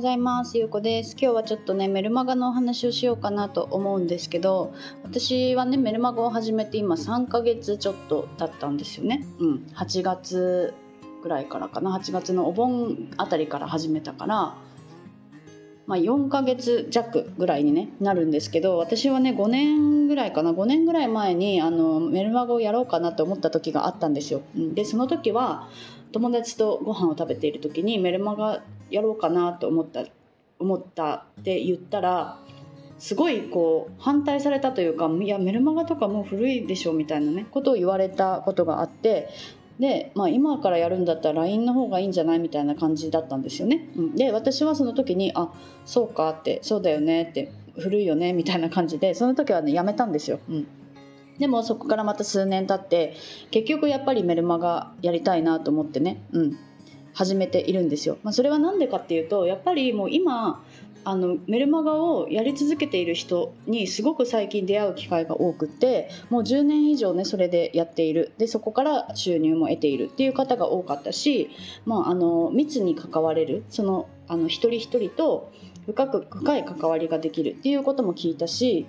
ございます。ゆうこです。今日はちょっとねメルマガのお話をしようかなと思うんですけど私はねメルマガを始めて今3ヶ月ちょっとだったんですよね。うん。8月ぐらいからかな。8月のお盆あたりから始めたからまあ、4ヶ月弱ぐらいに、ね、なるんですけど私はね5年ぐらいかな。5年ぐらい前にあのメルマガをやろうかなと思った時があったんですよ。でその時は友達とご飯を食べている時にメルマガやろうかなと思った思ったって言ったらすごいこう反対されたというかいやメルマガとかもう古いでしょみたいなねことを言われたことがあってで、まあ、今からやるんだったら LINE の方がいいんじゃないみたいな感じだったんですよね。うん、で私はその時に「あそうか」って「そうだよね」って「古いよね」みたいな感じでその時はねやめたんですよ。うんでもそこからまた数年経って結局やっぱりメルマガやりたいなと思ってね、うん、始めているんですよ。まあ、それは何でかっていうとやっぱりもう今あのメルマガをやり続けている人にすごく最近出会う機会が多くてもう10年以上ねそれでやっているでそこから収入も得ているっていう方が多かったし、まあ、あの密に関われるそのあの一人一人と深く深い関わりができるっていうことも聞いたし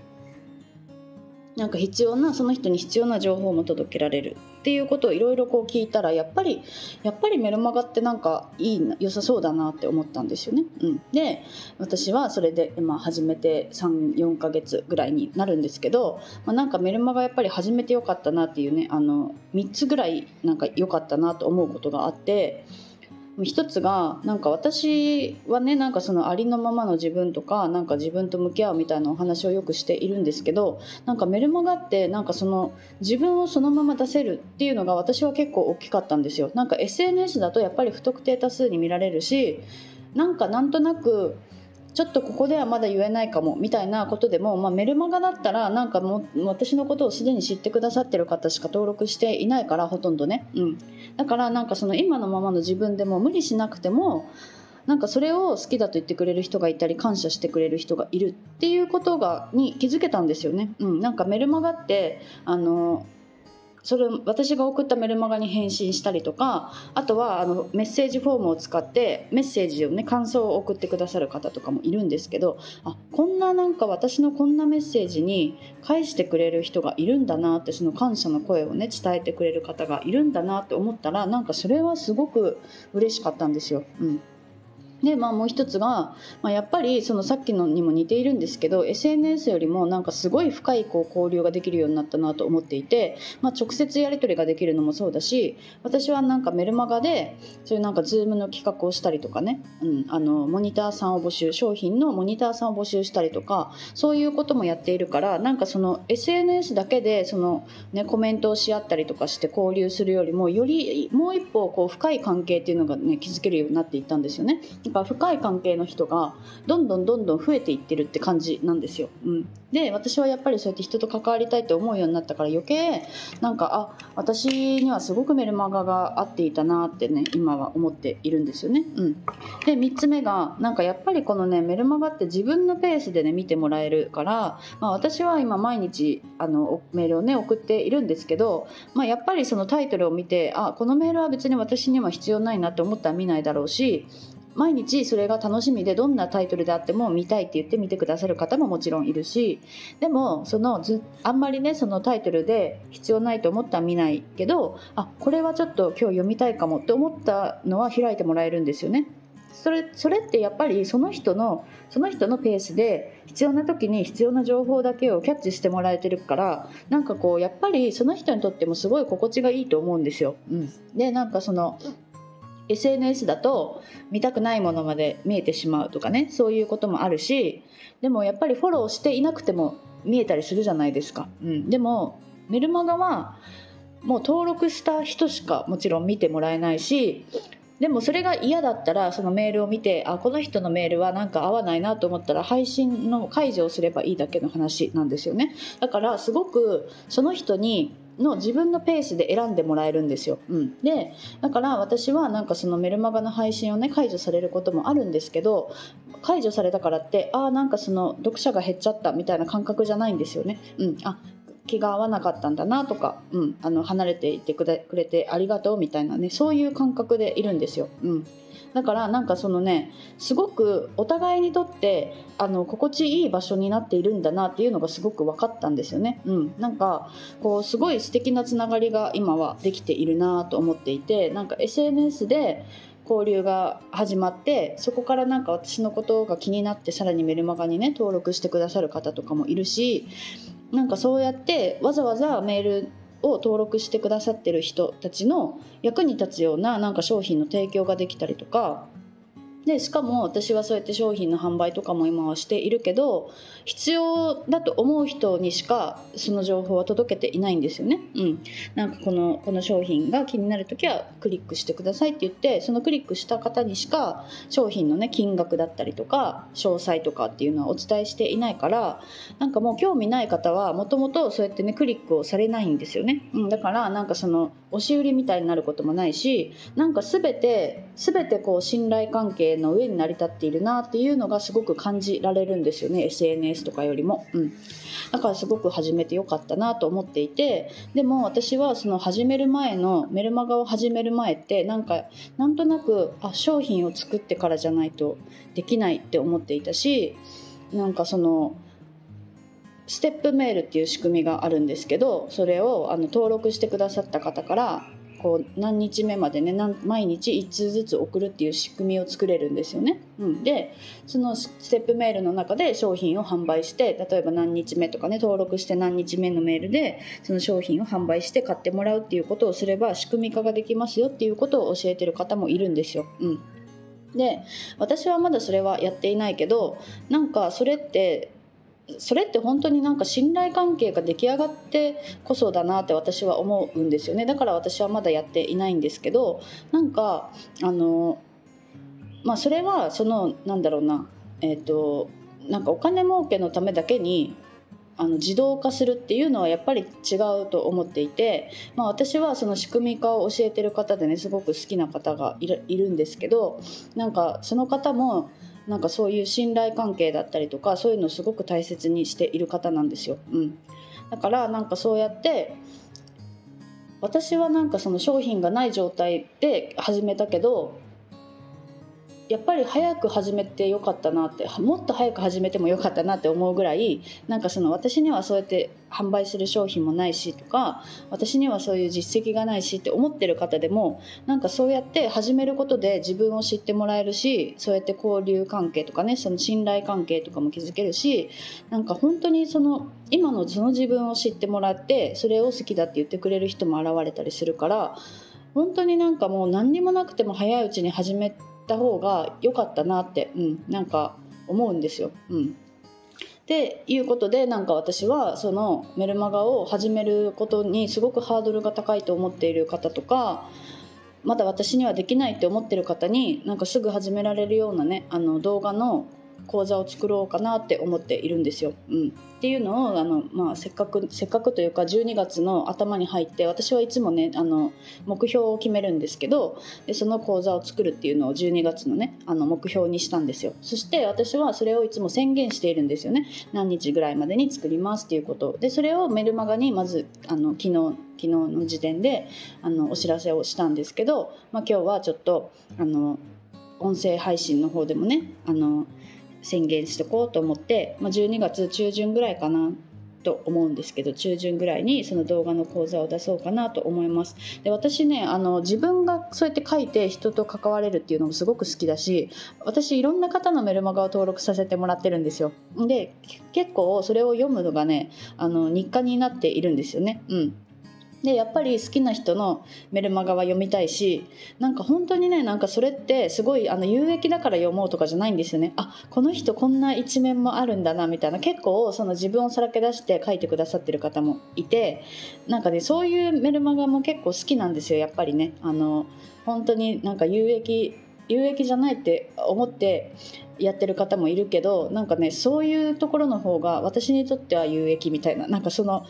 なんか必要なその人に必要な情報も届けられるっていうことをいろいろこう聞いたらやっぱりやっぱりメルマガってなんかいい良さそうだなって思ったんですよね。うん、で私はそれで、まあ、始めて34ヶ月ぐらいになるんですけど、まあ、なんかメルマガやっぱり始めてよかったなっていうねあの3つぐらいなんか良かったなと思うことがあって。一つがなんか私はねなんかそのありのままの自分とかなんか自分と向き合うみたいなお話をよくしているんですけどなんかメルマガってなんかその自分をそのまま出せるっていうのが私は結構大きかったんですよ。なんか SNS だとやっぱり不特定多数に見られるしなんかなんとなくちょっとここではまだ言えないかもみたいなことでも、まあ、メルマガだったらなんかも私のことをすでに知ってくださってる方しか登録していないからほとんどね、うん、だからなんかその今のままの自分でも無理しなくてもなんかそれを好きだと言ってくれる人がいたり感謝してくれる人がいるっていうことがに気づけたんですよね。うん、なんかメルマガってあのそれ私が送ったメルマガに返信したりとかあとはあのメッセージフォームを使ってメッセージをね感想を送ってくださる方とかもいるんですけどあこんななんか私のこんなメッセージに返してくれる人がいるんだなってその感謝の声をね伝えてくれる方がいるんだなって思ったらなんかそれはすごく嬉しかったんですよ。うんで、まあ、もう一つが、まあ、やっぱりそのさっきのにも似ているんですけど SNS よりもなんかすごい深いこう交流ができるようになったなと思っていて、まあ、直接やり取りができるのもそうだし私はなんかメルマガでそういうなんか Zoom の企画をしたりとかね、うん、あのモニターさんを募集商品のモニターさんを募集したりとかそういうこともやっているからなんかその SNS だけでその、ね、コメントをし合ったりとかして交流するよりもよりもう一歩こう深い関係っていうのがね築けるようになっていったんですよね。か深い関係の人がどんどんどんどん増えていってるって感じなんですよ。うん、で私はやっぱりそうやって人と関わりたいって思うようになったから余計なんかあ私にはすごくメルマガが合っていたなってね今は思っているんですよね。うん、で3つ目がなんかやっぱりこのねメルマガって自分のペースでね見てもらえるから、まあ、私は今毎日あのメールをね送っているんですけど、まあ、やっぱりそのタイトルを見てあこのメールは別に私には必要ないなって思ったら見ないだろうし毎日それが楽しみでどんなタイトルであっても見たいって言って見てくださる方ももちろんいるしでもそのずあんまりねそのタイトルで必要ないと思ったら見ないけどあこれはちょっと今日読みたいかもって思ったのは開いてもらえるんですよね。それそれってやっぱりその人のその人のペースで必要な時に必要な情報だけをキャッチしてもらえてるからなんかこうやっぱりその人にとってもすごい心地がいいと思うんですよ。うん、でなんかその SNS だと見たくないものまで見えてしまうとかねそういうこともあるしでもやっぱりフォローしていなくても見えたりするじゃないですか、うん、でもメルマガはもう登録した人しかもちろん見てもらえないしでもそれが嫌だったらそのメールを見てあこの人のメールはなんか合わないなと思ったら配信の解除をすればいいだけの話なんですよね。だからすごくその人にの自分のペースで選んでもらえるんですよ。うん、でだから私はなんかそのメルマガの配信をね解除されることもあるんですけど解除されたからってああなんかその読者が減っちゃったみたいな感覚じゃないんですよね。うん、あ気が合わなかったんだなとか、うん、あの離れていてくれてありがとうみたいなねそういう感覚でいるんですよ。うんだからなんかそのねすごくお互いにとってあの心地いい場所になっているんだなっていうのがすごく分かったんですよね。うん、なんかこうすごい素敵なつながりが今はできているなと思っていてなんか SNS で交流が始まってそこからなんか私のことが気になってさらにメルマガにね登録してくださる方とかもいるしなんかそうやってわざわざメールを登録してくださってる人たちの役に立つようななんか商品の提供ができたりとかでしかも私はそうやって商品の販売とかも今はしているけど必要だと思う人にしかその情報は届けていないんですよね。うん、なんかこのこの商品が気になる時はクリックしてくださいって言ってそのクリックした方にしか商品のね金額だったりとか詳細とかっていうのはお伝えしていないからなんかもう興味ない方はもともとそうやってねクリックをされないんですよね。うん、だからなんかその押し売りみたいになることもないしなんか全て全てこう信頼関係の上に成り立っているなっていうのがすごく感じられるんですよね。SNS とかよりも、うん、だからすごく始めてよかったなと思っていて。でも私はその始める前のメルマガを始める前ってなんかなんとなくあ商品を作ってからじゃないとできないって思っていたしなんかそのステップメールっていう仕組みがあるんですけどそれをあの登録してくださった方からこう何日目までね毎日1通ずつ送るっていう仕組みを作れるんですよね。うん、でそのステップメールの中で商品を販売して例えば何日目とかね登録して何日目のメールでその商品を販売して買ってもらうっていうことをすれば仕組み化ができますよっていうことを教えてる方もいるんですよ。うんで私はまだそれはやっていないけどなんかそれってそれって本当になんか信頼関係が出来上がってこそだなって私は思うんですよね。だから私はまだやっていないんですけどなんかあのまあそれはそのなんだろうな。えっ、ー、となんかお金儲けのためだけにあの自動化するっていうのはやっぱり違うと思っていて、まあ、私はその仕組み化を教えてる方でねすごく好きな方がいるんですけどなんかその方もなんかそういう信頼関係だったりとかそういうのをすごく大切にしている方なんですよ。うん、だからなんかそうやって私はなんかその商品がない状態で始めたけどやっぱり早く始めてよかったなってもっと早く始めてもよかったなって思うぐらいなんかその私にはそうやって販売する商品もないしとか私にはそういう実績がないしって思ってる方でもなんかそうやって始めることで自分を知ってもらえるしそうやって交流関係とかねその信頼関係とかも築けるしなんか本当にその今のその自分を知ってもらってそれを好きだって言ってくれる人も現れたりするから本当になんかもう何にもなくても早いうちに始めてった方が良かったなって、うん、なんか思うんですよ。うん、っていうことでなんか私はそのメルマガを始めることにすごくハードルが高いと思っている方とかまだ私にはできないって思ってる方になんかすぐ始められるようなねあの動画の講座を作ろうかなって思っているんですよ。うん、っていうのをあの、まあ、せっかくせっかくというか12月の頭に入って私はいつもねあの目標を決めるんですけどでその講座を作るっていうのを12月のねあの目標にしたんですよ。そして私はそれをいつも宣言しているんですよね。何日ぐらいまでに作りますっていうことでそれをメルマガにまずあの昨日昨日の時点であのお知らせをしたんですけど、まあ、今日はちょっとあの音声配信の方でもねあの宣言しとこうと思って、まあ、12月中旬ぐらいかなと思うんですけど中旬ぐらいにその動画の講座を出そうかなと思います。で私ねあの自分がそうやって書いて人と関われるっていうのもすごく好きだし私いろんな方のメルマガを登録させてもらってるんですよ。で結構それを読むのがねあの日課になっているんですよね。うん。でやっぱり好きな人のメルマガは読みたいしなんか本当にねなんかそれってすごいあの有益だから読もうとかじゃないんですよね。あこの人こんな一面もあるんだなみたいな。結構その自分をさらけ出して書いてくださってる方もいてなんかねそういうメルマガも結構好きなんですよやっぱりね。あの本当になんか有益有益じゃないって思ってやってる方もいるけどなんかねそういうところの方が私にとっては有益みたいな。なんかその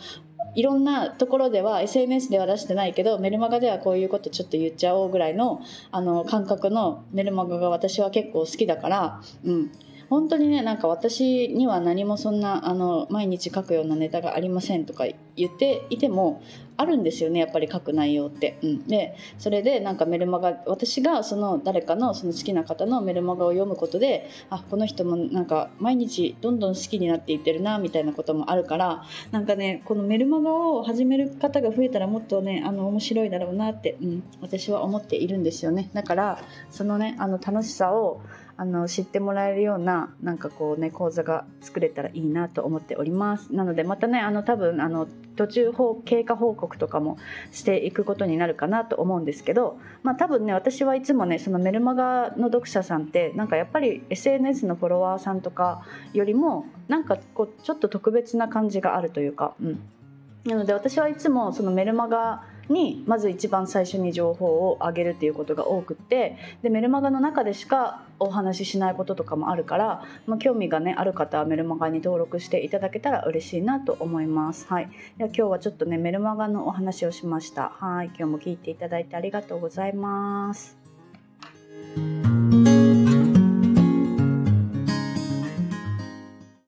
いろんなところでは SNS では出してないけどメルマガではこういうことちょっと言っちゃおうぐらいのあの感覚のメルマガが私は結構好きだから、うん、本当にねなんか私には何もそんなあの毎日書くようなネタがありませんとか言っていてもあるんですよねやっぱり書く内容って。うん、でそれでなんかメルマガ私がその誰かのその好きな方のメルマガを読むことであこの人もなんか毎日どんどん好きになっていってるなみたいなこともあるからなんかねこのメルマガを始める方が増えたらもっとねあの面白いだろうなって、うん、私は思っているんですよね。だからそのねあの楽しさをあの知ってもらえるようななんかこうね講座が作れたらいいなと思っておりますなのでまたねあの多分あの途中経過報告とかもしていくことになるかなと思うんですけど、まあ、多分ね私はいつもねそのメルマガの読者さんってなんかやっぱり SNS のフォロワーさんとかよりもなんかこうちょっと特別な感じがあるというか、うん、なので私はいつもそのメルマガにまず一番最初に情報をあげるっていうことが多くってでメルマガの中でしかお話ししないこととかもあるから、まあ、興味がねある方はメルマガに登録していただけたら嬉しいなと思います。はい、では今日はちょっとねメルマガのお話をしました。はい今日も聞いていただいてありがとうございます。